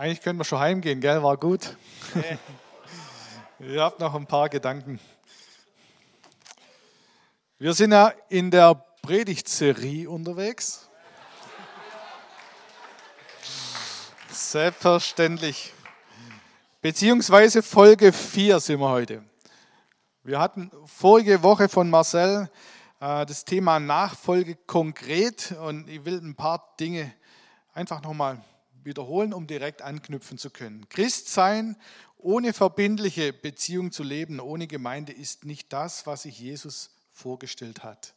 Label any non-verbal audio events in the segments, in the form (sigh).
Eigentlich können wir schon heimgehen, gell? War gut. (laughs) Ihr habt noch ein paar Gedanken. Wir sind ja in der Predigtserie unterwegs. Selbstverständlich. Beziehungsweise Folge 4 sind wir heute. Wir hatten vorige Woche von Marcel äh, das Thema Nachfolge konkret und ich will ein paar Dinge einfach nochmal wiederholen, um direkt anknüpfen zu können. Christsein ohne verbindliche Beziehung zu leben, ohne Gemeinde, ist nicht das, was sich Jesus vorgestellt hat.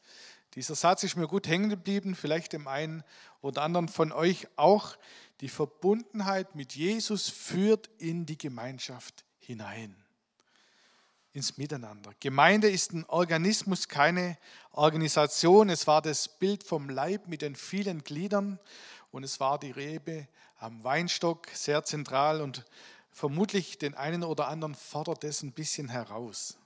Dieser Satz ist mir gut hängen geblieben, vielleicht dem einen oder anderen von euch auch. Die Verbundenheit mit Jesus führt in die Gemeinschaft hinein, ins Miteinander. Gemeinde ist ein Organismus, keine Organisation. Es war das Bild vom Leib mit den vielen Gliedern und es war die Rebe am Weinstock sehr zentral und vermutlich den einen oder anderen fordert das ein bisschen heraus.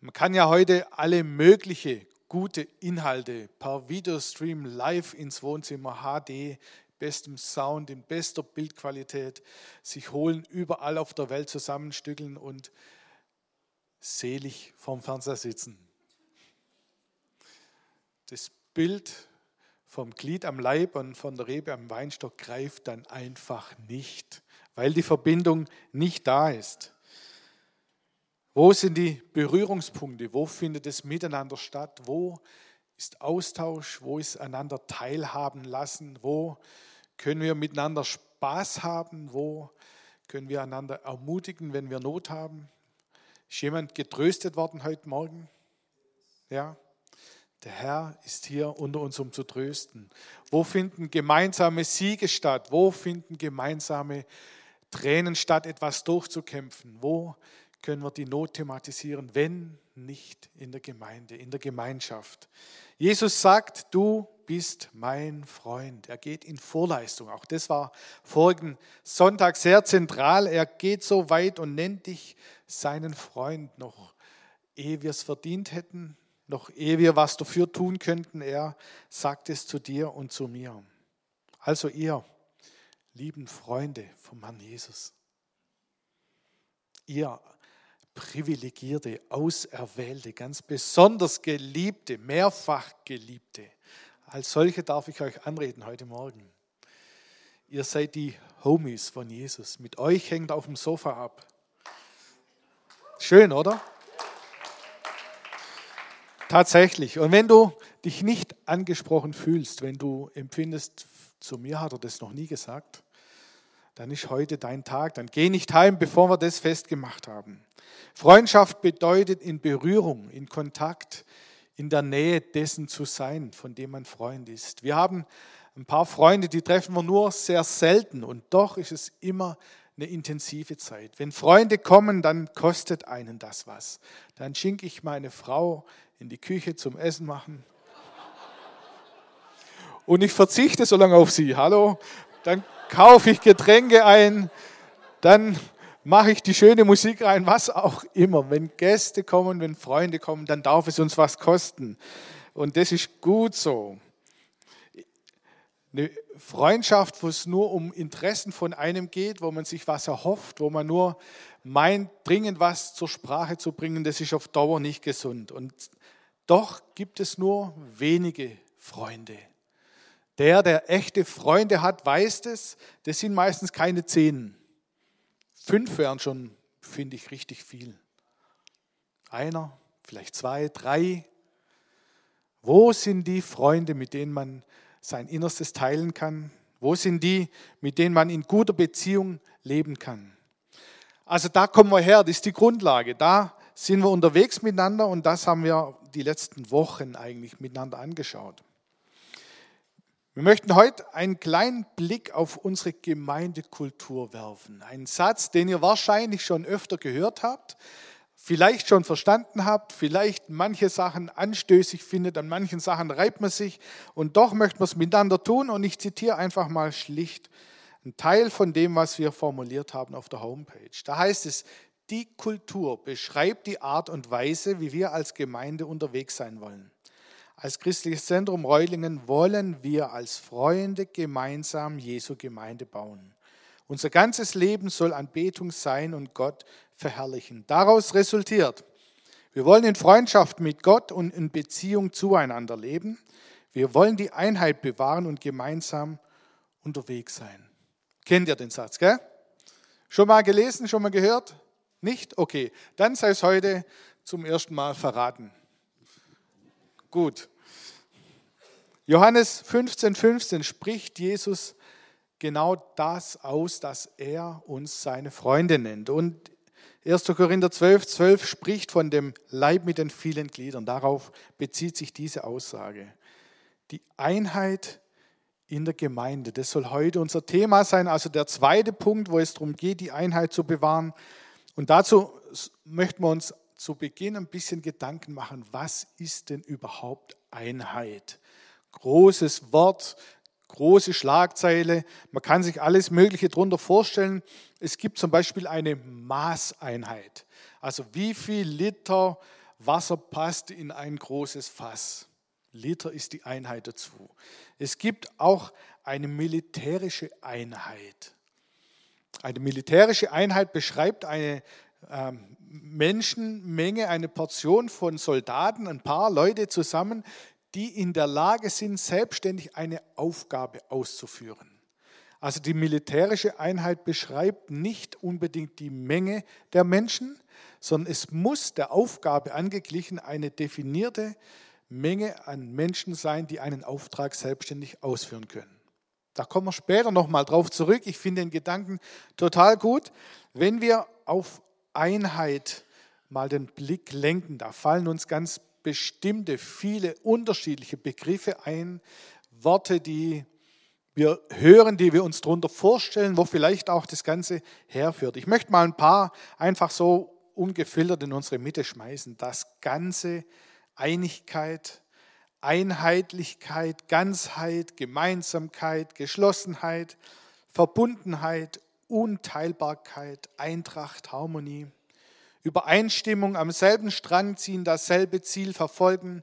Man kann ja heute alle mögliche gute Inhalte per Videostream live ins Wohnzimmer HD, bestem Sound, in bester Bildqualität sich holen, überall auf der Welt zusammenstückeln und selig vorm Fernseher sitzen. Das Bild vom Glied am Leib und von der Rebe am Weinstock greift dann einfach nicht, weil die Verbindung nicht da ist. Wo sind die Berührungspunkte? Wo findet es miteinander statt? Wo ist Austausch? Wo ist einander teilhaben lassen? Wo können wir miteinander Spaß haben? Wo können wir einander ermutigen, wenn wir Not haben? Ist jemand getröstet worden heute Morgen? Ja? Der Herr ist hier unter uns, um zu trösten. Wo finden gemeinsame Siege statt? Wo finden gemeinsame Tränen statt, etwas durchzukämpfen? Wo können wir die Not thematisieren, wenn nicht in der Gemeinde, in der Gemeinschaft? Jesus sagt, du bist mein Freund. Er geht in Vorleistung. Auch das war vorigen Sonntag sehr zentral. Er geht so weit und nennt dich seinen Freund noch, ehe wir es verdient hätten, noch ehe wir was dafür tun könnten, er sagt es zu dir und zu mir. Also ihr, lieben Freunde vom Herrn Jesus, ihr privilegierte, auserwählte, ganz besonders geliebte, mehrfach geliebte, als solche darf ich euch anreden heute Morgen. Ihr seid die Homies von Jesus. Mit euch hängt auf dem Sofa ab. Schön, oder? Tatsächlich. Und wenn du dich nicht angesprochen fühlst, wenn du empfindest, zu mir hat er das noch nie gesagt, dann ist heute dein Tag. Dann geh nicht heim, bevor wir das festgemacht haben. Freundschaft bedeutet in Berührung, in Kontakt, in der Nähe dessen zu sein, von dem man Freund ist. Wir haben ein paar Freunde, die treffen wir nur sehr selten und doch ist es immer eine intensive Zeit. Wenn Freunde kommen, dann kostet einen das was. Dann schinke ich meine Frau in die Küche zum Essen machen. Und ich verzichte so lange auf sie. Hallo? Dann kaufe ich Getränke ein, dann mache ich die schöne Musik rein, was auch immer. Wenn Gäste kommen, wenn Freunde kommen, dann darf es uns was kosten. Und das ist gut so. Eine Freundschaft, wo es nur um Interessen von einem geht, wo man sich was erhofft, wo man nur meint, dringend was zur Sprache zu bringen, das ist auf Dauer nicht gesund. Und doch gibt es nur wenige Freunde. Der, der echte Freunde hat, weiß das. Das sind meistens keine zehn. Fünf wären schon, finde ich, richtig viel. Einer, vielleicht zwei, drei. Wo sind die Freunde, mit denen man sein Innerstes teilen kann? Wo sind die, mit denen man in guter Beziehung leben kann? Also da kommen wir her, das ist die Grundlage. Da sind wir unterwegs miteinander und das haben wir die letzten Wochen eigentlich miteinander angeschaut. Wir möchten heute einen kleinen Blick auf unsere Gemeindekultur werfen. Ein Satz, den ihr wahrscheinlich schon öfter gehört habt, vielleicht schon verstanden habt, vielleicht manche Sachen anstößig findet, an manchen Sachen reibt man sich und doch möchten wir es miteinander tun und ich zitiere einfach mal schlicht einen Teil von dem, was wir formuliert haben auf der Homepage. Da heißt es, die Kultur beschreibt die Art und Weise, wie wir als Gemeinde unterwegs sein wollen. Als christliches Zentrum Reulingen wollen wir als Freunde gemeinsam Jesu Gemeinde bauen. Unser ganzes Leben soll Anbetung sein und Gott verherrlichen. Daraus resultiert, wir wollen in Freundschaft mit Gott und in Beziehung zueinander leben. Wir wollen die Einheit bewahren und gemeinsam unterwegs sein. Kennt ihr den Satz, gell? Schon mal gelesen, schon mal gehört? Nicht? Okay, dann sei es heute zum ersten Mal verraten. Gut. Johannes 15, 15 spricht Jesus genau das aus, dass er uns seine Freunde nennt. Und 1. Korinther 12, 12 spricht von dem Leib mit den vielen Gliedern. Darauf bezieht sich diese Aussage. Die Einheit in der Gemeinde, das soll heute unser Thema sein. Also der zweite Punkt, wo es darum geht, die Einheit zu bewahren. Und dazu möchten wir uns zu Beginn ein bisschen Gedanken machen, was ist denn überhaupt Einheit? Großes Wort, große Schlagzeile, man kann sich alles Mögliche darunter vorstellen. Es gibt zum Beispiel eine Maßeinheit. Also wie viel Liter Wasser passt in ein großes Fass? Liter ist die Einheit dazu. Es gibt auch eine militärische Einheit. Eine militärische Einheit beschreibt eine ähm, Menschenmenge, eine Portion von Soldaten, ein paar Leute zusammen, die in der Lage sind, selbstständig eine Aufgabe auszuführen. Also die militärische Einheit beschreibt nicht unbedingt die Menge der Menschen, sondern es muss der Aufgabe angeglichen eine definierte Menge an Menschen sein, die einen Auftrag selbstständig ausführen können. Da kommen wir später nochmal drauf zurück. Ich finde den Gedanken total gut. Wenn wir auf Einheit mal den Blick lenken, da fallen uns ganz bestimmte, viele unterschiedliche Begriffe ein, Worte, die wir hören, die wir uns darunter vorstellen, wo vielleicht auch das Ganze herführt. Ich möchte mal ein paar einfach so ungefiltert in unsere Mitte schmeißen. Das Ganze Einigkeit, Einheitlichkeit, Ganzheit, Gemeinsamkeit, Geschlossenheit, Verbundenheit, Unteilbarkeit, Eintracht, Harmonie, Übereinstimmung, am selben Strang ziehen, dasselbe Ziel verfolgen,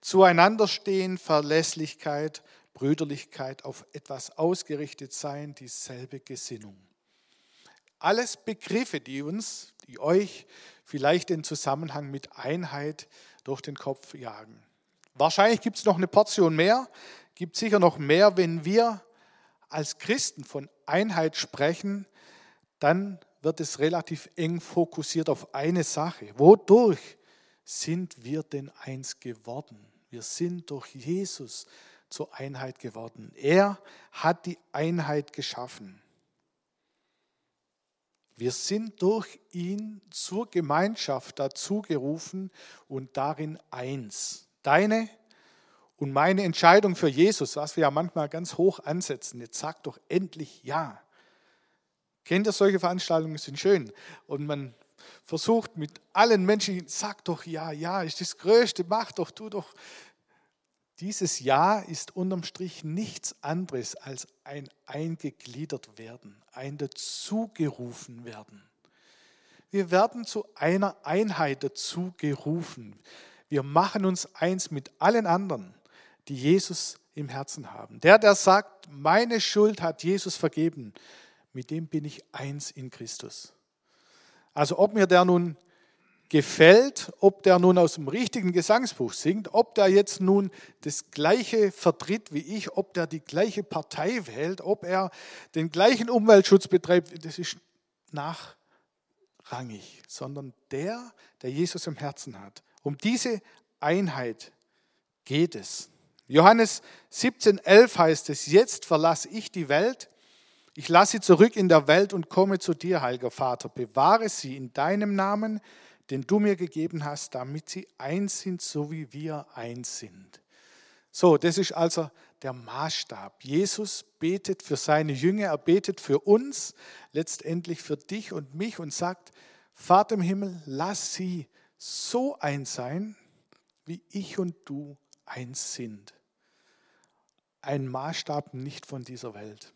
zueinander stehen, Verlässlichkeit, Brüderlichkeit, auf etwas ausgerichtet sein, dieselbe Gesinnung. Alles Begriffe, die uns, die euch vielleicht den Zusammenhang mit Einheit durch den Kopf jagen. Wahrscheinlich gibt es noch eine Portion mehr, gibt sicher noch mehr. Wenn wir als Christen von Einheit sprechen, dann wird es relativ eng fokussiert auf eine Sache. Wodurch sind wir denn eins geworden? Wir sind durch Jesus zur Einheit geworden. Er hat die Einheit geschaffen. Wir sind durch ihn zur Gemeinschaft dazugerufen und darin eins. Deine und meine Entscheidung für Jesus, was wir ja manchmal ganz hoch ansetzen, jetzt sag doch endlich ja. Kennt ihr solche Veranstaltungen, sind schön. Und man versucht mit allen Menschen, sag doch ja, ja, ist das Größte, mach doch, tu doch. Dieses Ja ist unterm Strich nichts anderes als ein eingegliedert werden, ein dazugerufen werden. Wir werden zu einer Einheit dazugerufen. Wir machen uns eins mit allen anderen, die Jesus im Herzen haben. Der, der sagt, meine Schuld hat Jesus vergeben, mit dem bin ich eins in Christus. Also ob mir der nun gefällt, ob der nun aus dem richtigen Gesangsbuch singt, ob der jetzt nun das gleiche vertritt wie ich, ob der die gleiche Partei wählt, ob er den gleichen Umweltschutz betreibt, das ist nachrangig, sondern der, der Jesus im Herzen hat. Um diese Einheit geht es. Johannes 17,11 heißt es, jetzt verlasse ich die Welt, ich lasse sie zurück in der Welt und komme zu dir, heiliger Vater. Bewahre sie in deinem Namen, den du mir gegeben hast, damit sie eins sind, so wie wir eins sind. So, das ist also der Maßstab. Jesus betet für seine Jünger, er betet für uns, letztendlich für dich und mich und sagt, Vater im Himmel, lass sie so eins sein, wie ich und du eins sind. Ein Maßstab nicht von dieser Welt.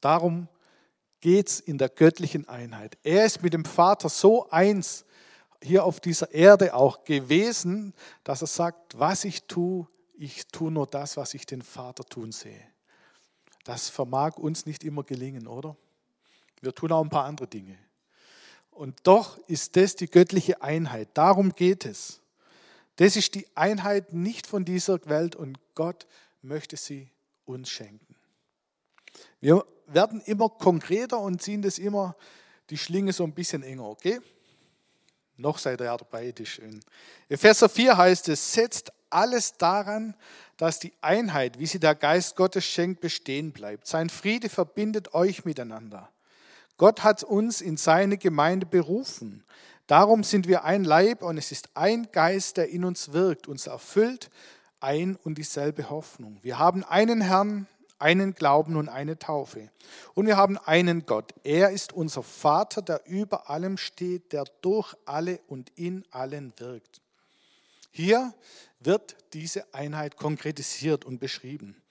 Darum geht es in der göttlichen Einheit. Er ist mit dem Vater so eins hier auf dieser Erde auch gewesen, dass er sagt, was ich tue, ich tue nur das, was ich den Vater tun sehe. Das vermag uns nicht immer gelingen, oder? Wir tun auch ein paar andere Dinge. Und doch ist das die göttliche Einheit. Darum geht es. Das ist die Einheit nicht von dieser Welt und Gott möchte sie uns schenken. Wir werden immer konkreter und ziehen das immer die Schlinge so ein bisschen enger, okay? Noch seid ihr ja dabei, ist schön. Epheser 4 heißt es, setzt alles daran, dass die Einheit, wie sie der Geist Gottes schenkt, bestehen bleibt. Sein Friede verbindet euch miteinander. Gott hat uns in seine Gemeinde berufen. Darum sind wir ein Leib und es ist ein Geist, der in uns wirkt, uns erfüllt, ein und dieselbe Hoffnung. Wir haben einen Herrn, einen Glauben und eine Taufe. Und wir haben einen Gott. Er ist unser Vater, der über allem steht, der durch alle und in allen wirkt. Hier wird diese Einheit konkretisiert und beschrieben.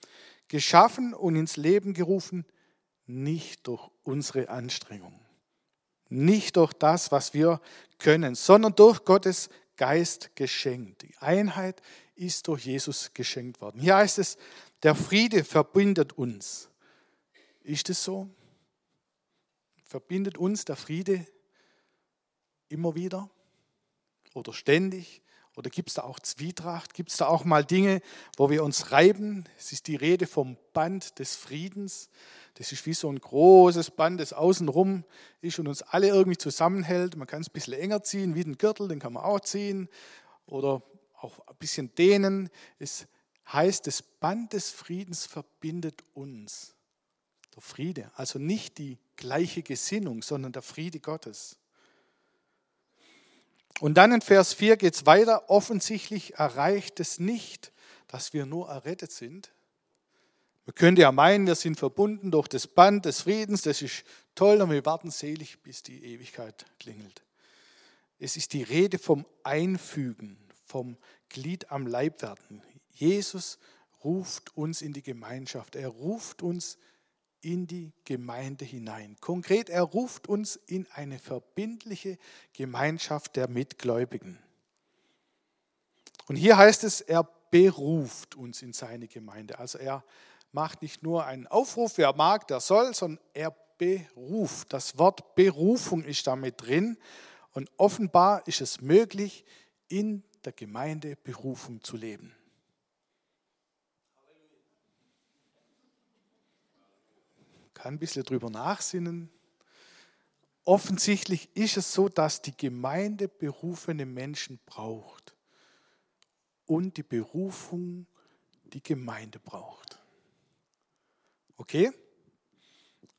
Geschaffen und ins Leben gerufen, nicht durch unsere Anstrengung, nicht durch das, was wir können, sondern durch Gottes Geist geschenkt. Die Einheit ist durch Jesus geschenkt worden. Hier heißt es, der Friede verbindet uns. Ist es so? Verbindet uns der Friede immer wieder oder ständig? Oder gibt es da auch Zwietracht? Gibt es da auch mal Dinge, wo wir uns reiben? Es ist die Rede vom Band des Friedens. Das ist wie so ein großes Band, das außenrum ist und uns alle irgendwie zusammenhält. Man kann es ein bisschen enger ziehen, wie den Gürtel, den kann man auch ziehen. Oder auch ein bisschen dehnen. Es heißt, das Band des Friedens verbindet uns. Der Friede, also nicht die gleiche Gesinnung, sondern der Friede Gottes. Und dann in Vers 4 geht es weiter. Offensichtlich erreicht es nicht, dass wir nur errettet sind. Man könnte ja meinen, wir sind verbunden durch das Band des Friedens, das ist toll und wir warten selig, bis die Ewigkeit klingelt. Es ist die Rede vom Einfügen, vom Glied am Leib werden. Jesus ruft uns in die Gemeinschaft. Er ruft uns in die Gemeinde hinein. Konkret, er ruft uns in eine verbindliche Gemeinschaft der Mitgläubigen. Und hier heißt es, er beruft uns in seine Gemeinde. Also er macht nicht nur einen Aufruf, wer mag, der soll, sondern er beruft. Das Wort Berufung ist damit drin. Und offenbar ist es möglich, in der Gemeinde Berufung zu leben. Ein bisschen drüber nachsinnen. Offensichtlich ist es so, dass die Gemeinde berufene Menschen braucht und die Berufung die Gemeinde braucht. Okay?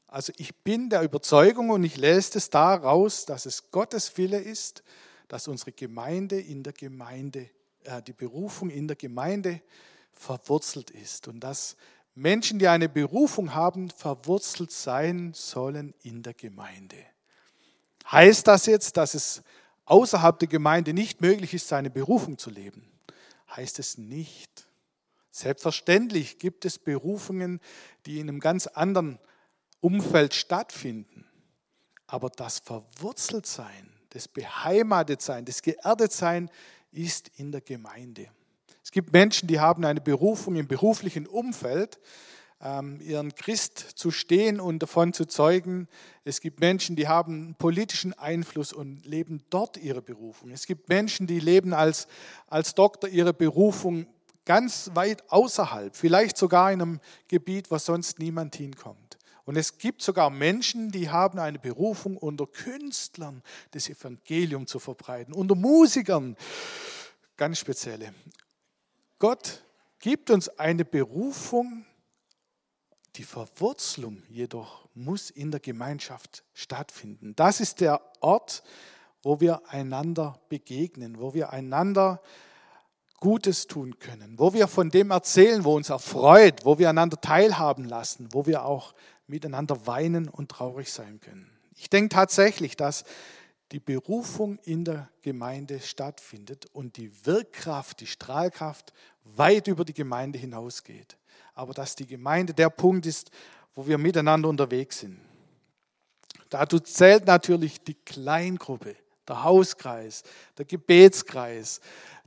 Also ich bin der Überzeugung und ich lese es daraus, dass es Gottes Wille ist, dass unsere Gemeinde in der Gemeinde, äh, die Berufung in der Gemeinde verwurzelt ist und dass Menschen, die eine Berufung haben, verwurzelt sein sollen in der Gemeinde. Heißt das jetzt, dass es außerhalb der Gemeinde nicht möglich ist, seine Berufung zu leben? Heißt es nicht. Selbstverständlich gibt es Berufungen, die in einem ganz anderen Umfeld stattfinden. Aber das Verwurzeltsein, das Beheimatetsein, das Geerdetsein ist in der Gemeinde. Es gibt Menschen, die haben eine Berufung im beruflichen Umfeld, ähm, ihren Christ zu stehen und davon zu zeugen. Es gibt Menschen, die haben politischen Einfluss und leben dort ihre Berufung. Es gibt Menschen, die leben als, als Doktor ihre Berufung ganz weit außerhalb, vielleicht sogar in einem Gebiet, wo sonst niemand hinkommt. Und es gibt sogar Menschen, die haben eine Berufung, unter Künstlern das Evangelium zu verbreiten, unter Musikern, ganz spezielle. Gott gibt uns eine Berufung, die Verwurzelung jedoch muss in der Gemeinschaft stattfinden. Das ist der Ort, wo wir einander begegnen, wo wir einander Gutes tun können, wo wir von dem erzählen, wo uns erfreut, wo wir einander teilhaben lassen, wo wir auch miteinander weinen und traurig sein können. Ich denke tatsächlich, dass die Berufung in der Gemeinde stattfindet und die Wirkkraft, die Strahlkraft weit über die Gemeinde hinausgeht. Aber dass die Gemeinde der Punkt ist, wo wir miteinander unterwegs sind. Dazu zählt natürlich die Kleingruppe, der Hauskreis, der Gebetskreis,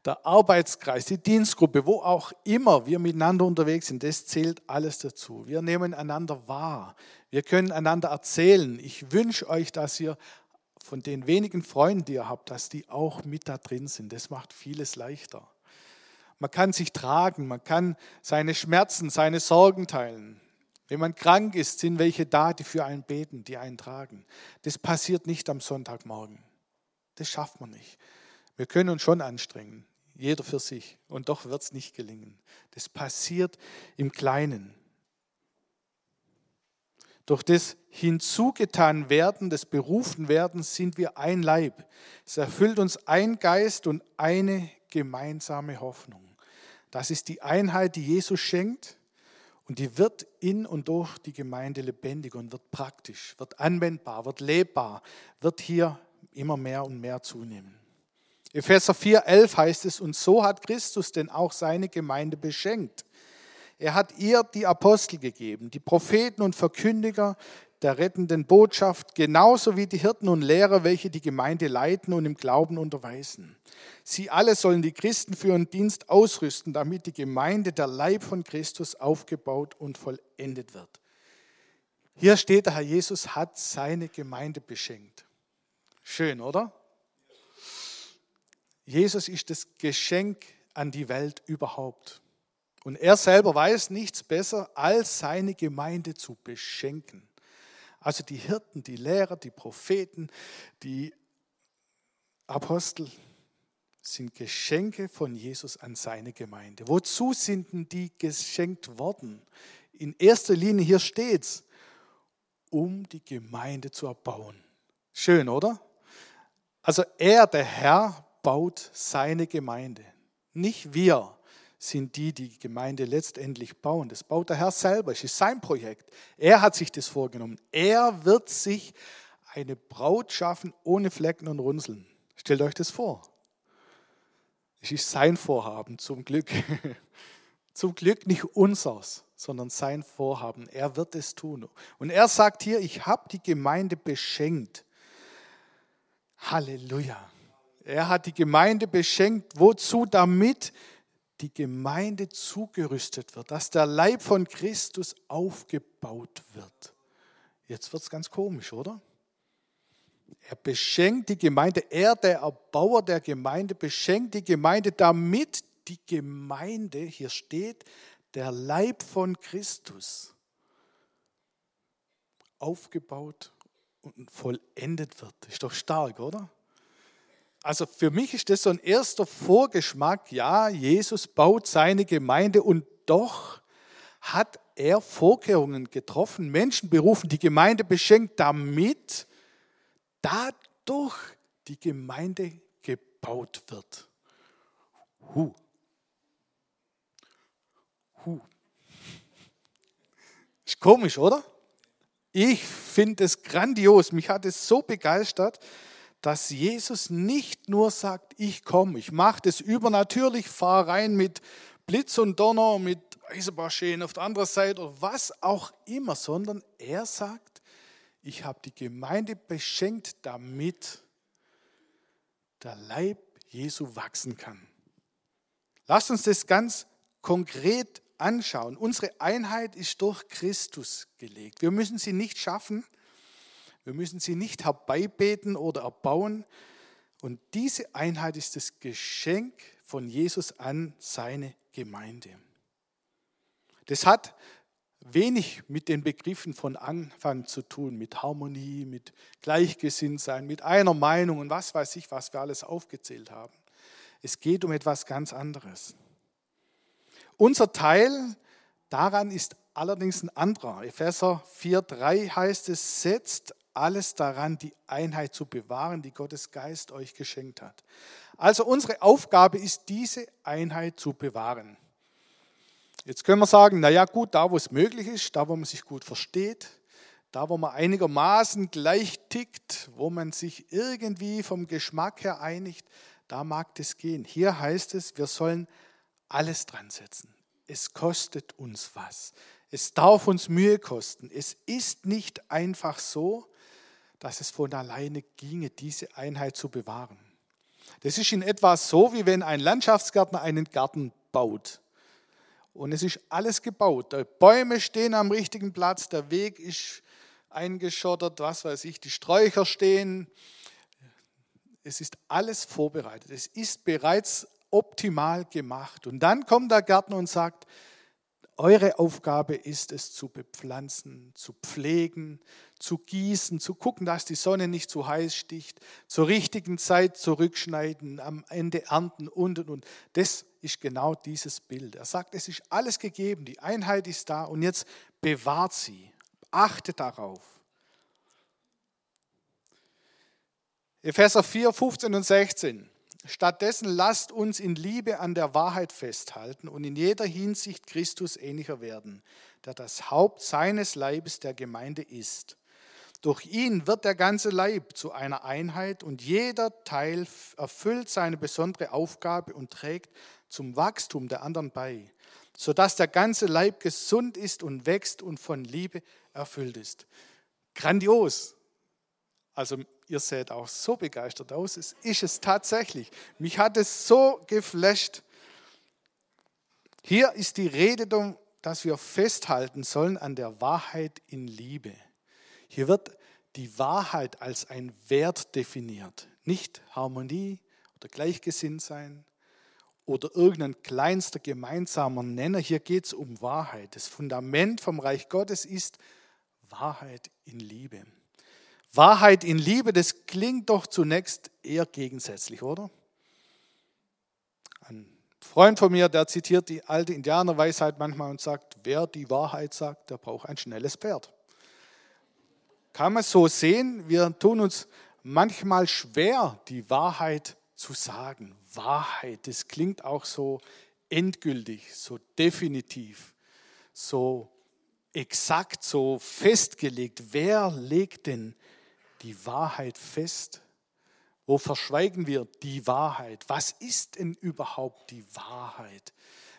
der Arbeitskreis, die Dienstgruppe, wo auch immer wir miteinander unterwegs sind, das zählt alles dazu. Wir nehmen einander wahr. Wir können einander erzählen. Ich wünsche euch, dass ihr von den wenigen Freunden, die ihr habt, dass die auch mit da drin sind. Das macht vieles leichter. Man kann sich tragen, man kann seine Schmerzen, seine Sorgen teilen. Wenn man krank ist, sind welche da, die für einen beten, die einen tragen. Das passiert nicht am Sonntagmorgen. Das schafft man nicht. Wir können uns schon anstrengen, jeder für sich, und doch wird es nicht gelingen. Das passiert im Kleinen. Durch das hinzugetan werden, das berufen werden, sind wir ein Leib. Es erfüllt uns ein Geist und eine gemeinsame Hoffnung. Das ist die Einheit, die Jesus schenkt und die wird in und durch die Gemeinde lebendig und wird praktisch, wird anwendbar, wird lebbar, wird hier immer mehr und mehr zunehmen. Epheser 4,11 heißt es, und so hat Christus denn auch seine Gemeinde beschenkt. Er hat ihr die Apostel gegeben, die Propheten und Verkündiger der rettenden Botschaft, genauso wie die Hirten und Lehrer, welche die Gemeinde leiten und im Glauben unterweisen. Sie alle sollen die Christen für ihren Dienst ausrüsten, damit die Gemeinde, der Leib von Christus, aufgebaut und vollendet wird. Hier steht, der Herr Jesus hat seine Gemeinde beschenkt. Schön, oder? Jesus ist das Geschenk an die Welt überhaupt. Und er selber weiß nichts besser, als seine Gemeinde zu beschenken. Also die Hirten, die Lehrer, die Propheten, die Apostel sind Geschenke von Jesus an seine Gemeinde. Wozu sind denn die geschenkt worden? In erster Linie, hier steht es, um die Gemeinde zu erbauen. Schön, oder? Also er, der Herr, baut seine Gemeinde. Nicht wir sind die, die Gemeinde letztendlich bauen. Das baut der Herr selber. Es ist sein Projekt. Er hat sich das vorgenommen. Er wird sich eine Braut schaffen ohne Flecken und Runzeln. Stellt euch das vor. Es ist sein Vorhaben, zum Glück. (laughs) zum Glück nicht unseres, sondern sein Vorhaben. Er wird es tun. Und er sagt hier, ich habe die Gemeinde beschenkt. Halleluja. Er hat die Gemeinde beschenkt. Wozu? Damit die Gemeinde zugerüstet wird, dass der Leib von Christus aufgebaut wird. Jetzt wird es ganz komisch, oder? Er beschenkt die Gemeinde, er, der Erbauer der Gemeinde, beschenkt die Gemeinde, damit die Gemeinde, hier steht, der Leib von Christus aufgebaut und vollendet wird. Ist doch stark, oder? Also für mich ist das so ein erster Vorgeschmack, ja, Jesus baut seine Gemeinde und doch hat er Vorkehrungen getroffen, Menschen berufen, die Gemeinde beschenkt, damit dadurch die Gemeinde gebaut wird. Hu. Hu. Ist komisch, oder? Ich finde es grandios. Mich hat es so begeistert dass Jesus nicht nur sagt, ich komme, ich mache das übernatürlich, fahre rein mit Blitz und Donner, mit Eisenbahnschäden auf der anderen Seite oder was auch immer, sondern er sagt, ich habe die Gemeinde beschenkt, damit der Leib Jesu wachsen kann. Lasst uns das ganz konkret anschauen. Unsere Einheit ist durch Christus gelegt. Wir müssen sie nicht schaffen. Wir müssen sie nicht herbeibeten oder erbauen. Und diese Einheit ist das Geschenk von Jesus an seine Gemeinde. Das hat wenig mit den Begriffen von Anfang zu tun, mit Harmonie, mit Gleichgesinntsein, mit einer Meinung und was weiß ich, was wir alles aufgezählt haben. Es geht um etwas ganz anderes. Unser Teil daran ist allerdings ein anderer. Epheser 4,3 heißt es, setzt alles daran, die Einheit zu bewahren, die Gottes Geist euch geschenkt hat. Also unsere Aufgabe ist, diese Einheit zu bewahren. Jetzt können wir sagen, naja gut, da wo es möglich ist, da wo man sich gut versteht, da wo man einigermaßen gleich tickt, wo man sich irgendwie vom Geschmack her einigt, da mag das gehen. Hier heißt es, wir sollen alles dran setzen. Es kostet uns was. Es darf uns Mühe kosten. Es ist nicht einfach so, dass es von alleine ginge, diese Einheit zu bewahren. Das ist in etwa so, wie wenn ein Landschaftsgärtner einen Garten baut. Und es ist alles gebaut. Die Bäume stehen am richtigen Platz, der Weg ist eingeschottert, was weiß ich, die Sträucher stehen. Es ist alles vorbereitet. Es ist bereits optimal gemacht. Und dann kommt der Gärtner und sagt, eure Aufgabe ist es zu bepflanzen, zu pflegen, zu gießen, zu gucken, dass die Sonne nicht zu heiß sticht, zur richtigen Zeit zurückschneiden, am Ende ernten und und und. Das ist genau dieses Bild. Er sagt, es ist alles gegeben, die Einheit ist da und jetzt bewahrt sie, achtet darauf. Epheser 4, 15 und 16. Stattdessen lasst uns in Liebe an der Wahrheit festhalten und in jeder Hinsicht Christus ähnlicher werden, der das Haupt seines Leibes der Gemeinde ist. Durch ihn wird der ganze Leib zu einer Einheit und jeder Teil erfüllt seine besondere Aufgabe und trägt zum Wachstum der anderen bei, sodass der ganze Leib gesund ist und wächst und von Liebe erfüllt ist. Grandios. Also ihr seht auch so begeistert aus. Es ist es tatsächlich. Mich hat es so geflasht. Hier ist die Rede, dass wir festhalten sollen an der Wahrheit in Liebe. Hier wird die Wahrheit als ein Wert definiert, nicht Harmonie oder Gleichgesinnt sein oder irgendein kleinster gemeinsamer Nenner. Hier geht es um Wahrheit. Das Fundament vom Reich Gottes ist Wahrheit in Liebe. Wahrheit in Liebe, das klingt doch zunächst eher gegensätzlich, oder? Ein Freund von mir, der zitiert die alte Indianerweisheit manchmal und sagt, wer die Wahrheit sagt, der braucht ein schnelles Pferd. Kann man so sehen, wir tun uns manchmal schwer, die Wahrheit zu sagen. Wahrheit, das klingt auch so endgültig, so definitiv, so exakt, so festgelegt. Wer legt denn die Wahrheit fest? Wo verschweigen wir die Wahrheit? Was ist denn überhaupt die Wahrheit?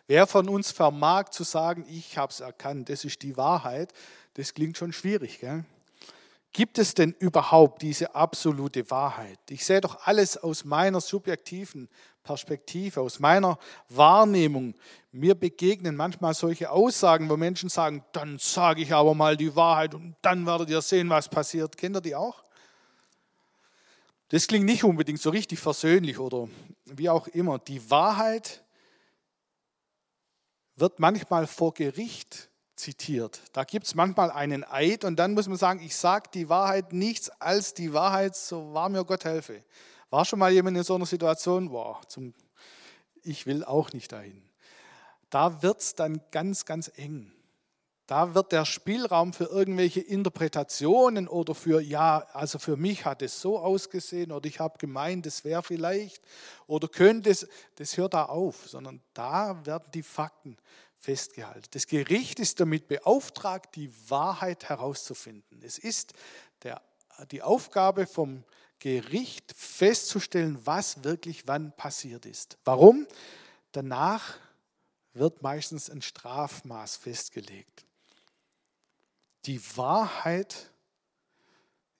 Wer von uns vermag zu sagen, ich habe es erkannt, das ist die Wahrheit? Das klingt schon schwierig. Gell? Gibt es denn überhaupt diese absolute Wahrheit? Ich sehe doch alles aus meiner subjektiven Perspektive, aus meiner Wahrnehmung. Mir begegnen manchmal solche Aussagen, wo Menschen sagen, dann sage ich aber mal die Wahrheit und dann werdet ihr sehen, was passiert. Kennt ihr die auch? Das klingt nicht unbedingt so richtig versöhnlich oder wie auch immer. Die Wahrheit wird manchmal vor Gericht zitiert. Da gibt es manchmal einen Eid und dann muss man sagen, ich sage die Wahrheit nichts als die Wahrheit, so wahr mir Gott helfe. War schon mal jemand in so einer Situation? Boah, zum, ich will auch nicht dahin. Da wird es dann ganz, ganz eng. Da wird der Spielraum für irgendwelche Interpretationen oder für, ja, also für mich hat es so ausgesehen oder ich habe gemeint, es wäre vielleicht oder könnte es, das hört da auf, sondern da werden die Fakten festgehalten. Das Gericht ist damit beauftragt, die Wahrheit herauszufinden. Es ist der, die Aufgabe vom Gericht festzustellen, was wirklich wann passiert ist. Warum? Danach wird meistens ein Strafmaß festgelegt. Die Wahrheit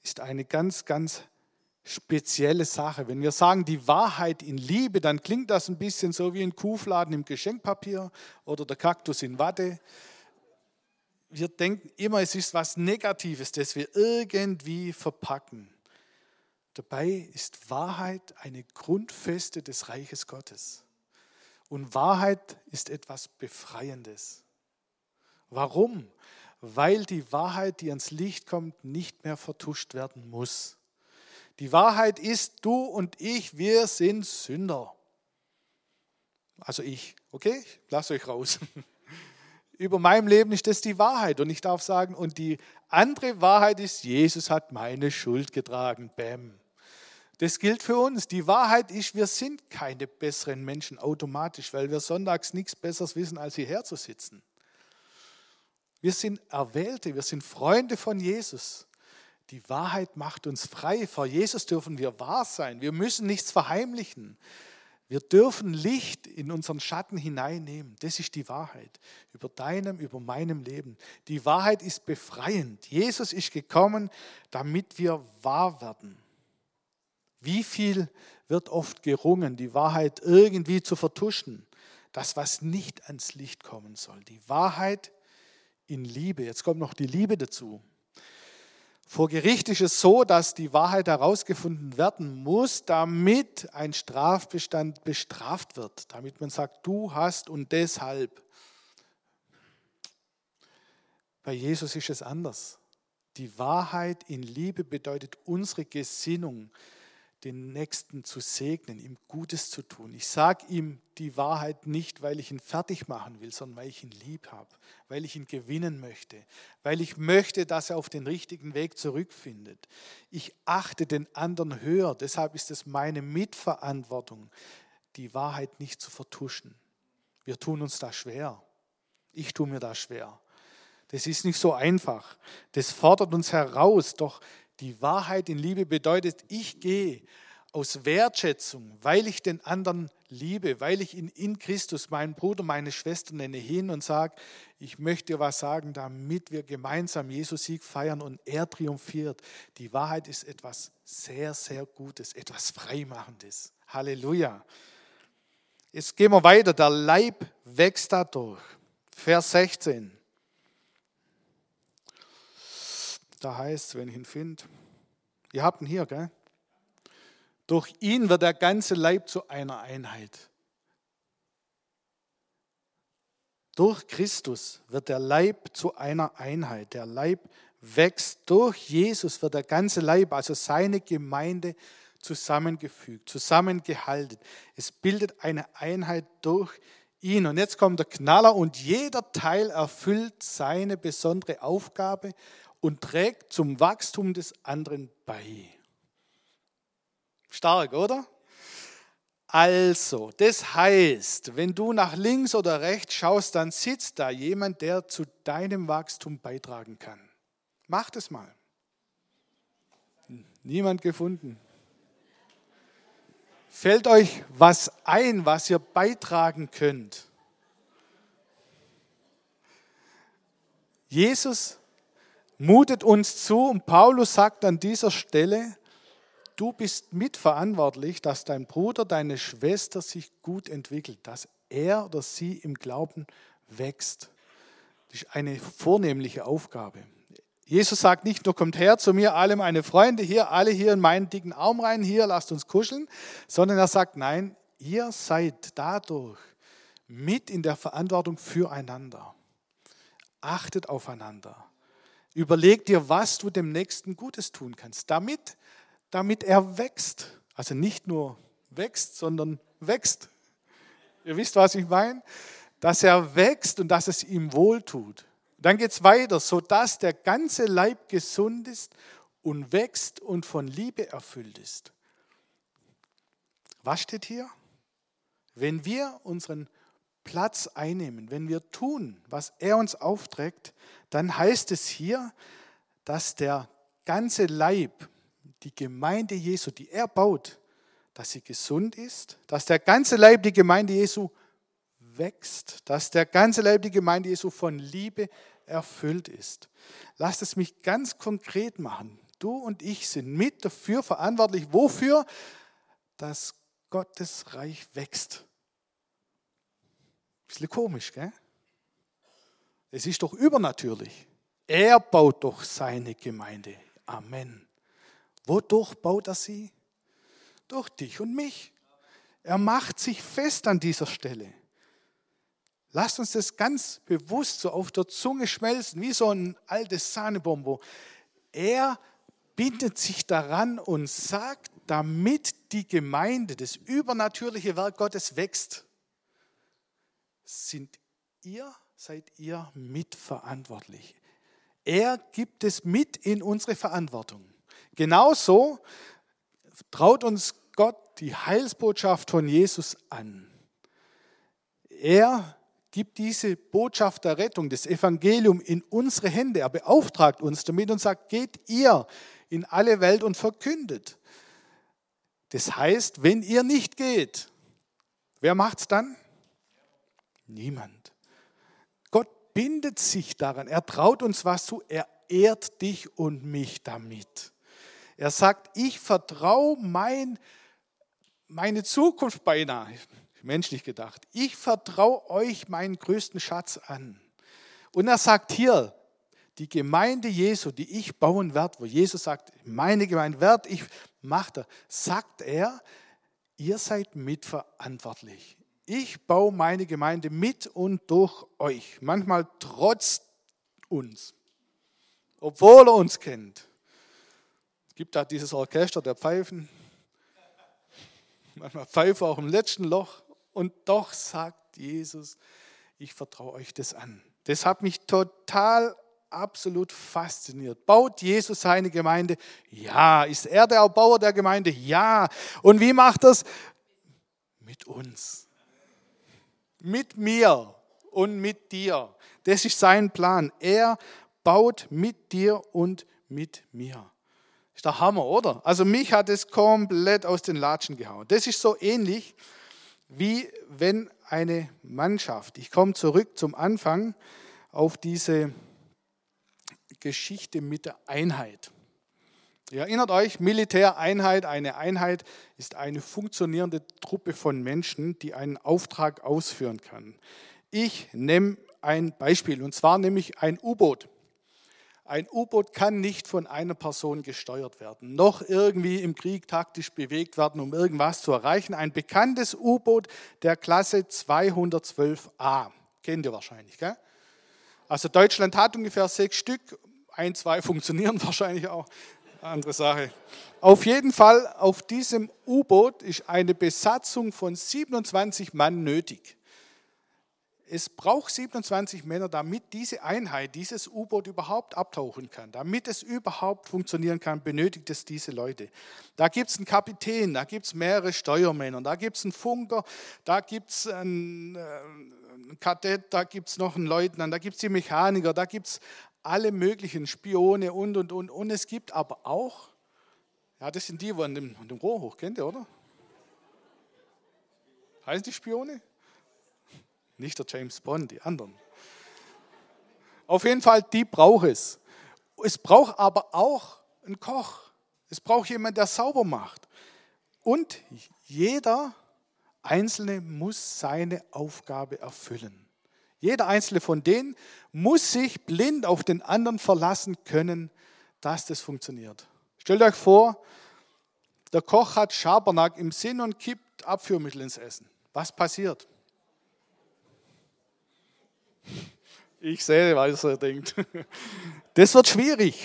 ist eine ganz, ganz spezielle Sache. Wenn wir sagen, die Wahrheit in Liebe, dann klingt das ein bisschen so wie ein Kuhfladen im Geschenkpapier oder der Kaktus in Watte. Wir denken immer, es ist was Negatives, das wir irgendwie verpacken. Dabei ist Wahrheit eine Grundfeste des Reiches Gottes. Und Wahrheit ist etwas Befreiendes. Warum? Weil die Wahrheit, die ans Licht kommt, nicht mehr vertuscht werden muss. Die Wahrheit ist, du und ich, wir sind Sünder. Also ich, okay? Ich lasse euch raus. (laughs) Über meinem Leben ist das die Wahrheit. Und ich darf sagen, und die andere Wahrheit ist, Jesus hat meine Schuld getragen. Bäm. Das gilt für uns. Die Wahrheit ist, wir sind keine besseren Menschen automatisch, weil wir sonntags nichts Besseres wissen, als hierher zu sitzen. Wir sind Erwählte, wir sind Freunde von Jesus. Die Wahrheit macht uns frei. Vor Jesus dürfen wir wahr sein. Wir müssen nichts verheimlichen. Wir dürfen Licht in unseren Schatten hineinnehmen. Das ist die Wahrheit über deinem, über meinem Leben. Die Wahrheit ist befreiend. Jesus ist gekommen, damit wir wahr werden. Wie viel wird oft gerungen, die Wahrheit irgendwie zu vertuschen? Das, was nicht ans Licht kommen soll. Die Wahrheit in Liebe. Jetzt kommt noch die Liebe dazu. Vor Gericht ist es so, dass die Wahrheit herausgefunden werden muss, damit ein Strafbestand bestraft wird, damit man sagt, du hast und deshalb. Bei Jesus ist es anders. Die Wahrheit in Liebe bedeutet unsere Gesinnung, den Nächsten zu segnen, ihm Gutes zu tun. Ich sage ihm die Wahrheit nicht, weil ich ihn fertig machen will, sondern weil ich ihn lieb habe, weil ich ihn gewinnen möchte, weil ich möchte, dass er auf den richtigen Weg zurückfindet. Ich achte den anderen höher, deshalb ist es meine Mitverantwortung, die Wahrheit nicht zu vertuschen. Wir tun uns da schwer. Ich tue mir da schwer. Das ist nicht so einfach. Das fordert uns heraus, doch die Wahrheit in Liebe bedeutet, ich gehe aus Wertschätzung, weil ich den anderen liebe, weil ich ihn in Christus, meinen Bruder, meine Schwester nenne, hin und sage, ich möchte dir was sagen, damit wir gemeinsam Jesus Sieg feiern und er triumphiert. Die Wahrheit ist etwas sehr, sehr Gutes, etwas Freimachendes. Halleluja. Jetzt gehen wir weiter. Der Leib wächst dadurch. Vers 16. Da heißt wenn ich ihn finde, ihr habt ihn hier, gell? Durch ihn wird der ganze Leib zu einer Einheit. Durch Christus wird der Leib zu einer Einheit. Der Leib wächst. Durch Jesus wird der ganze Leib, also seine Gemeinde, zusammengefügt, zusammengehalten. Es bildet eine Einheit durch ihn. Und jetzt kommt der Knaller und jeder Teil erfüllt seine besondere Aufgabe und trägt zum Wachstum des anderen bei. Stark, oder? Also, das heißt, wenn du nach links oder rechts schaust, dann sitzt da jemand, der zu deinem Wachstum beitragen kann. Mach das mal. Niemand gefunden. Fällt euch was ein, was ihr beitragen könnt? Jesus mutet uns zu und Paulus sagt an dieser Stelle, du bist mitverantwortlich, dass dein Bruder, deine Schwester sich gut entwickelt, dass er oder sie im Glauben wächst. Das ist eine vornehmliche Aufgabe. Jesus sagt nicht nur, kommt her zu mir, alle meine Freunde hier, alle hier in meinen dicken Arm rein, hier, lasst uns kuscheln, sondern er sagt, nein, ihr seid dadurch mit in der Verantwortung füreinander. Achtet aufeinander. Überleg dir, was du dem Nächsten Gutes tun kannst, damit, damit er wächst. Also nicht nur wächst, sondern wächst. Ihr wisst, was ich meine? Dass er wächst und dass es ihm wohltut. Dann geht es weiter, sodass der ganze Leib gesund ist und wächst und von Liebe erfüllt ist. Was steht hier? Wenn wir unseren Platz einnehmen, wenn wir tun, was er uns aufträgt, dann heißt es hier, dass der ganze Leib, die Gemeinde Jesu, die er baut, dass sie gesund ist, dass der ganze Leib, die Gemeinde Jesu, wächst, dass der ganze Leib, die Gemeinde Jesu von Liebe erfüllt ist. Lasst es mich ganz konkret machen. Du und ich sind mit dafür verantwortlich. Wofür? Dass Gottes Reich wächst. Bisschen komisch, gell? Es ist doch übernatürlich. Er baut doch seine Gemeinde. Amen. Wodurch baut er sie? Durch dich und mich. Er macht sich fest an dieser Stelle. Lasst uns das ganz bewusst so auf der Zunge schmelzen, wie so ein altes Sahnebombo. Er bindet sich daran und sagt, damit die Gemeinde, das übernatürliche Werk Gottes wächst, sind ihr seid ihr mitverantwortlich. Er gibt es mit in unsere Verantwortung. Genauso traut uns Gott die Heilsbotschaft von Jesus an. Er gibt diese Botschaft der Rettung, das Evangelium in unsere Hände. Er beauftragt uns damit und sagt, geht ihr in alle Welt und verkündet. Das heißt, wenn ihr nicht geht, wer macht's dann? Niemand bindet sich daran. Er traut uns was zu. Er ehrt dich und mich damit. Er sagt, ich vertraue mein, meine Zukunft beinahe, menschlich gedacht. Ich vertraue euch meinen größten Schatz an. Und er sagt hier, die Gemeinde Jesu, die ich bauen werde, wo Jesus sagt, meine Gemeinde werde ich, macht er, sagt er, ihr seid mitverantwortlich. Ich baue meine Gemeinde mit und durch euch. Manchmal trotz uns, obwohl er uns kennt. Es gibt da dieses Orchester der Pfeifen. Manchmal pfeife auch im letzten Loch. Und doch sagt Jesus, ich vertraue euch das an. Das hat mich total absolut fasziniert. Baut Jesus seine Gemeinde? Ja. Ist er der Erbauer der Gemeinde? Ja. Und wie macht das? Mit uns. Mit mir und mit dir. Das ist sein Plan. Er baut mit dir und mit mir. Ist der Hammer, oder? Also mich hat es komplett aus den Latschen gehauen. Das ist so ähnlich wie wenn eine Mannschaft, ich komme zurück zum Anfang auf diese Geschichte mit der Einheit. Ihr erinnert euch, Militäreinheit, eine Einheit ist eine funktionierende Truppe von Menschen, die einen Auftrag ausführen kann. Ich nehme ein Beispiel, und zwar nämlich ein U-Boot. Ein U-Boot kann nicht von einer Person gesteuert werden, noch irgendwie im Krieg taktisch bewegt werden, um irgendwas zu erreichen. Ein bekanntes U-Boot der Klasse 212a, kennt ihr wahrscheinlich, gell? Also Deutschland hat ungefähr sechs Stück, ein, zwei (laughs) funktionieren wahrscheinlich auch, andere Sache. Auf jeden Fall, auf diesem U-Boot ist eine Besatzung von 27 Mann nötig. Es braucht 27 Männer, damit diese Einheit, dieses U-Boot überhaupt abtauchen kann. Damit es überhaupt funktionieren kann, benötigt es diese Leute. Da gibt es einen Kapitän, da gibt es mehrere Steuermänner, da gibt es einen Funker, da gibt es einen, äh, einen Kadett, da gibt es noch einen Leutnant, da gibt es die Mechaniker, da gibt es alle möglichen Spione und, und, und. Und es gibt aber auch, ja, das sind die, die an dem, Rohr hoch, kennt oder? Heißen die Spione? Nicht der James Bond, die anderen. Auf jeden Fall, die braucht es. Es braucht aber auch einen Koch. Es braucht jemand, der sauber macht. Und jeder Einzelne muss seine Aufgabe erfüllen. Jeder einzelne von denen muss sich blind auf den anderen verlassen können, dass das funktioniert. Stellt euch vor, der Koch hat Schabernack im Sinn und kippt Abführmittel ins Essen. Was passiert? Ich sehe, was er denkt. Das wird schwierig.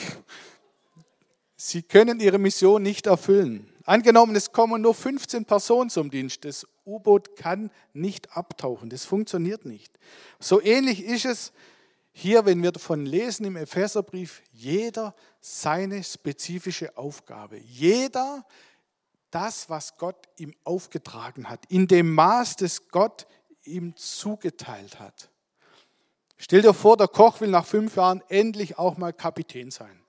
Sie können ihre Mission nicht erfüllen. Angenommen, es kommen nur 15 Personen zum Dienst. Das U-Boot kann nicht abtauchen. Das funktioniert nicht. So ähnlich ist es hier, wenn wir davon lesen im Epheserbrief, jeder seine spezifische Aufgabe. Jeder das, was Gott ihm aufgetragen hat, in dem Maß, das Gott ihm zugeteilt hat. Stell dir vor, der Koch will nach fünf Jahren endlich auch mal Kapitän sein.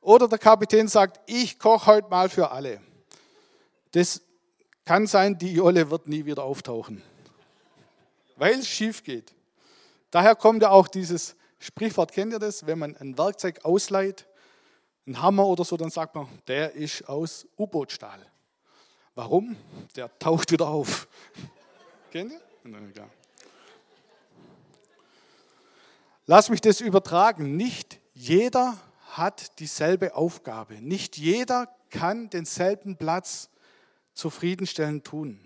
Oder der Kapitän sagt, ich koche heute mal für alle. Das kann sein, die Jolle wird nie wieder auftauchen, weil es schief geht. Daher kommt ja auch dieses Sprichwort, kennt ihr das? Wenn man ein Werkzeug ausleiht, ein Hammer oder so, dann sagt man, der ist aus U-Bootstahl. Warum? Der taucht wieder auf. (laughs) kennt ihr? Nein, klar. Lass mich das übertragen. Nicht jeder hat dieselbe Aufgabe. Nicht jeder kann denselben Platz zufriedenstellend tun.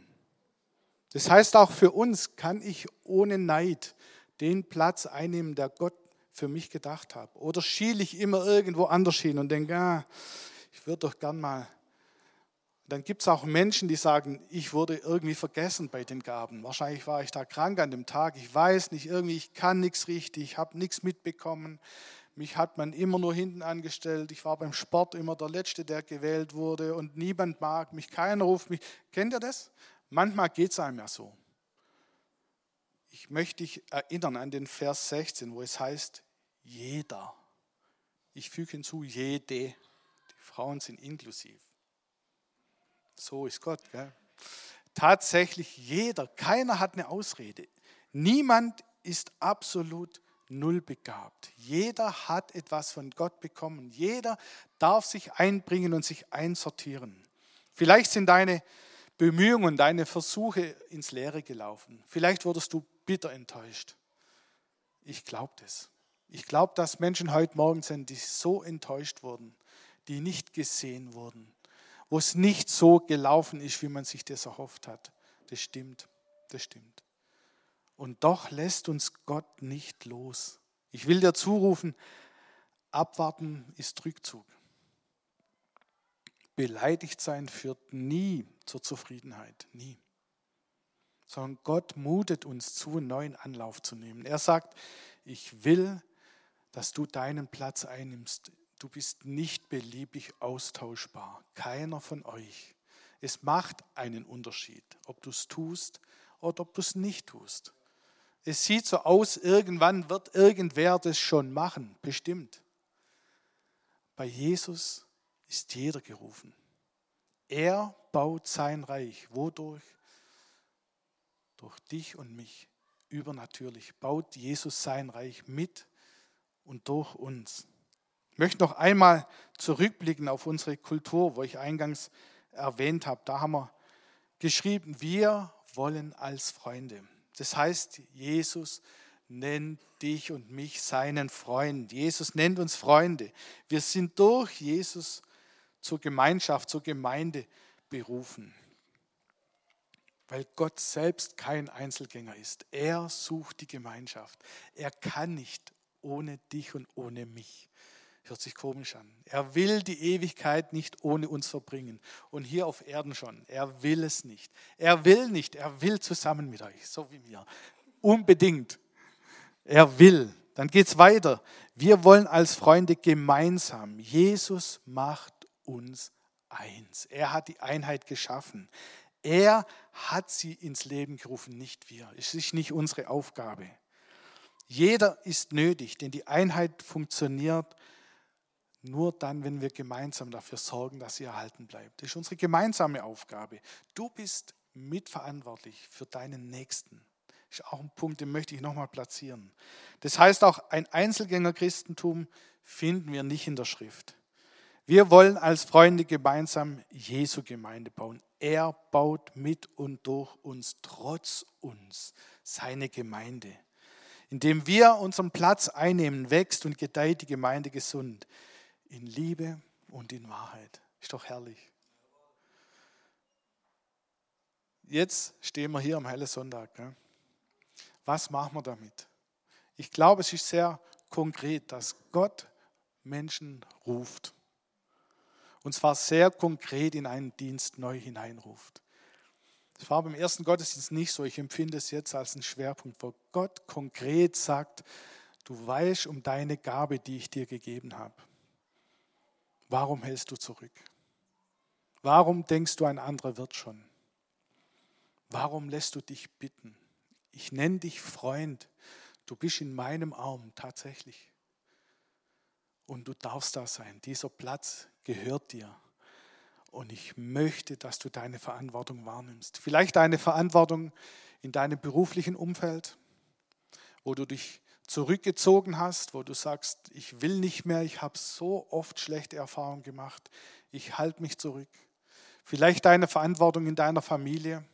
Das heißt auch für uns kann ich ohne Neid den Platz einnehmen, der Gott für mich gedacht hat. Oder schiele ich immer irgendwo anders hin und denke, ah, ich würde doch gern mal dann gibt es auch Menschen, die sagen, ich wurde irgendwie vergessen bei den Gaben. Wahrscheinlich war ich da krank an dem Tag. Ich weiß nicht, irgendwie, ich kann nichts richtig, ich habe nichts mitbekommen. Mich hat man immer nur hinten angestellt. Ich war beim Sport immer der Letzte, der gewählt wurde und niemand mag mich, keiner ruft mich. Kennt ihr das? Manchmal geht es einem ja so. Ich möchte dich erinnern an den Vers 16, wo es heißt, jeder. Ich füge hinzu, jede. Die Frauen sind inklusiv. So ist Gott. Gell? Tatsächlich jeder, keiner hat eine Ausrede. Niemand ist absolut null begabt. Jeder hat etwas von Gott bekommen. Jeder darf sich einbringen und sich einsortieren. Vielleicht sind deine Bemühungen, deine Versuche ins Leere gelaufen. Vielleicht wurdest du bitter enttäuscht. Ich glaube das. Ich glaube, dass Menschen heute Morgen sind, die so enttäuscht wurden, die nicht gesehen wurden, wo es nicht so gelaufen ist, wie man sich das erhofft hat. Das stimmt, das stimmt. Und doch lässt uns Gott nicht los. Ich will dir zurufen, abwarten ist Rückzug. Beleidigt sein führt nie zur Zufriedenheit, nie. Sondern Gott mutet uns zu, einen neuen Anlauf zu nehmen. Er sagt, ich will, dass du deinen Platz einnimmst. Du bist nicht beliebig austauschbar. Keiner von euch. Es macht einen Unterschied, ob du es tust oder ob du es nicht tust. Es sieht so aus, irgendwann wird irgendwer das schon machen, bestimmt. Bei Jesus ist jeder gerufen. Er baut sein Reich. Wodurch? Durch dich und mich. Übernatürlich baut Jesus sein Reich mit und durch uns. Ich möchte noch einmal zurückblicken auf unsere Kultur, wo ich eingangs erwähnt habe. Da haben wir geschrieben, wir wollen als Freunde. Das heißt, Jesus nennt dich und mich seinen Freund. Jesus nennt uns Freunde. Wir sind durch Jesus zur Gemeinschaft, zur Gemeinde berufen. Weil Gott selbst kein Einzelgänger ist. Er sucht die Gemeinschaft. Er kann nicht ohne dich und ohne mich. Hört sich komisch an. Er will die Ewigkeit nicht ohne uns verbringen. Und hier auf Erden schon. Er will es nicht. Er will nicht. Er will zusammen mit euch, so wie wir. Unbedingt. Er will. Dann geht es weiter. Wir wollen als Freunde gemeinsam. Jesus macht uns eins. Er hat die Einheit geschaffen. Er hat sie ins Leben gerufen, nicht wir. Es ist nicht unsere Aufgabe. Jeder ist nötig, denn die Einheit funktioniert nur dann, wenn wir gemeinsam dafür sorgen, dass sie erhalten bleibt. Das ist unsere gemeinsame Aufgabe. Du bist mitverantwortlich für deinen Nächsten. Das ist auch ein Punkt, den möchte ich nochmal platzieren. Das heißt auch, ein Einzelgänger-Christentum finden wir nicht in der Schrift. Wir wollen als Freunde gemeinsam Jesu Gemeinde bauen. Er baut mit und durch uns, trotz uns, seine Gemeinde. Indem wir unseren Platz einnehmen, wächst und gedeiht die Gemeinde gesund. In Liebe und in Wahrheit. Ist doch herrlich. Jetzt stehen wir hier am hellen Sonntag. Ne? Was machen wir damit? Ich glaube, es ist sehr konkret, dass Gott Menschen ruft und zwar sehr konkret in einen Dienst neu hineinruft. Das war beim ersten Gottesdienst nicht so. Ich empfinde es jetzt als einen Schwerpunkt, wo Gott konkret sagt, du weißt um deine Gabe, die ich dir gegeben habe. Warum hältst du zurück? Warum denkst du, ein anderer wird schon? Warum lässt du dich bitten? Ich nenne dich Freund. Du bist in meinem Arm tatsächlich. Und du darfst da sein. Dieser Platz gehört dir. Und ich möchte, dass du deine Verantwortung wahrnimmst. Vielleicht deine Verantwortung in deinem beruflichen Umfeld, wo du dich zurückgezogen hast, wo du sagst, ich will nicht mehr, ich habe so oft schlechte Erfahrungen gemacht, ich halte mich zurück. Vielleicht deine Verantwortung in deiner Familie,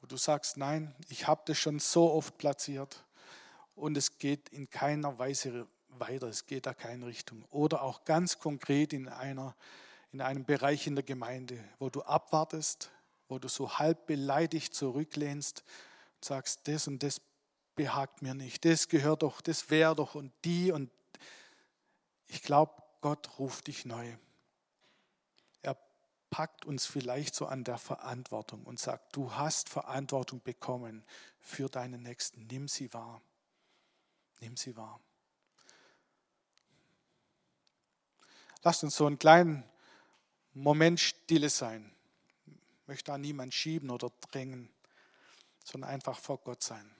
wo du sagst, nein, ich habe das schon so oft platziert und es geht in keiner Weise weiter, es geht da keine Richtung. Oder auch ganz konkret in, einer, in einem Bereich in der Gemeinde, wo du abwartest, wo du so halb beleidigt zurücklehnst und sagst, das und das behagt mir nicht, das gehört doch, das wäre doch und die und ich glaube, Gott ruft dich neu. Er packt uns vielleicht so an der Verantwortung und sagt, du hast Verantwortung bekommen für deinen Nächsten, nimm sie wahr. Nimm sie wahr. Lasst uns so einen kleinen Moment stille sein. Ich möchte da niemand schieben oder drängen, sondern einfach vor Gott sein.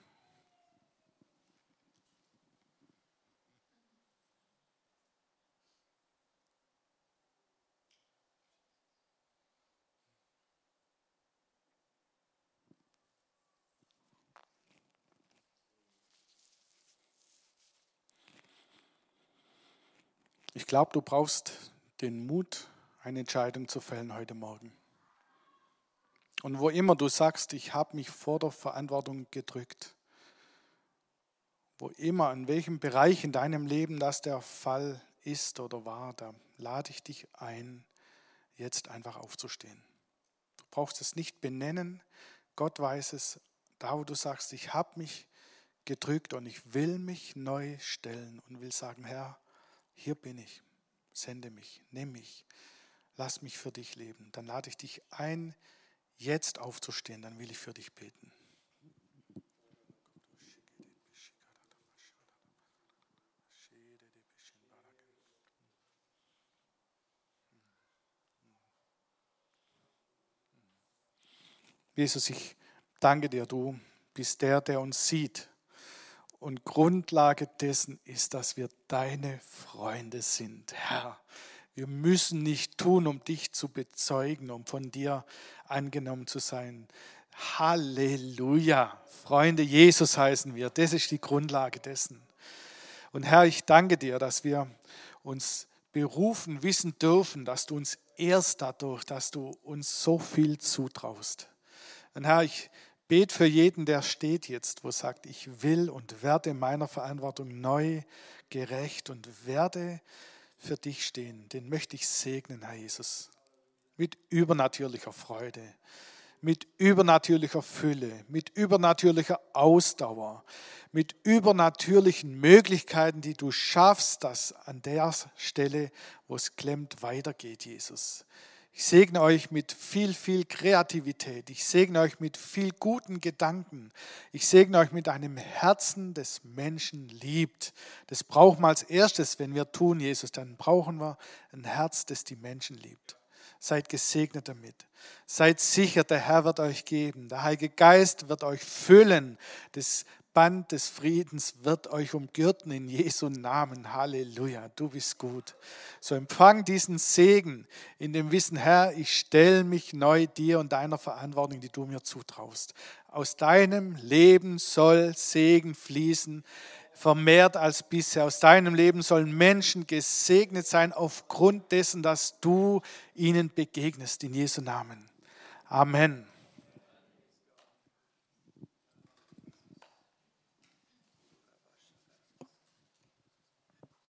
Ich glaube, du brauchst den Mut, eine Entscheidung zu fällen heute Morgen. Und wo immer du sagst, ich habe mich vor der Verantwortung gedrückt, wo immer, in welchem Bereich in deinem Leben das der Fall ist oder war, da lade ich dich ein, jetzt einfach aufzustehen. Du brauchst es nicht benennen, Gott weiß es, da wo du sagst, ich habe mich gedrückt und ich will mich neu stellen und will sagen, Herr, hier bin ich, sende mich, nimm mich, lass mich für dich leben. Dann lade ich dich ein, jetzt aufzustehen, dann will ich für dich beten. Jesus, ich danke dir, du bist der, der uns sieht. Und Grundlage dessen ist, dass wir deine Freunde sind, Herr. Wir müssen nicht tun, um dich zu bezeugen, um von dir angenommen zu sein. Halleluja. Freunde Jesus heißen wir. Das ist die Grundlage dessen. Und Herr, ich danke dir, dass wir uns berufen wissen dürfen, dass du uns erst dadurch, dass du uns so viel zutraust. Und Herr, ich bete für jeden, der steht jetzt, wo sagt, ich will und werde meiner Verantwortung neu gerecht und werde für dich stehen. Den möchte ich segnen, Herr Jesus, mit übernatürlicher Freude, mit übernatürlicher Fülle, mit übernatürlicher Ausdauer, mit übernatürlichen Möglichkeiten, die du schaffst, dass an der Stelle, wo es klemmt, weitergeht, Jesus. Ich segne euch mit viel, viel Kreativität. Ich segne euch mit viel guten Gedanken. Ich segne euch mit einem Herzen, das Menschen liebt. Das brauchen wir als erstes, wenn wir tun, Jesus. Dann brauchen wir ein Herz, das die Menschen liebt. Seid gesegnet damit. Seid sicher, der Herr wird euch geben. Der Heilige Geist wird euch füllen. Das Band des Friedens wird euch umgürten in Jesu Namen. Halleluja, du bist gut. So empfang diesen Segen in dem Wissen, Herr, ich stelle mich neu dir und deiner Verantwortung, die du mir zutraust. Aus deinem Leben soll Segen fließen, vermehrt als bisher. Aus deinem Leben sollen Menschen gesegnet sein aufgrund dessen, dass du ihnen begegnest in Jesu Namen. Amen.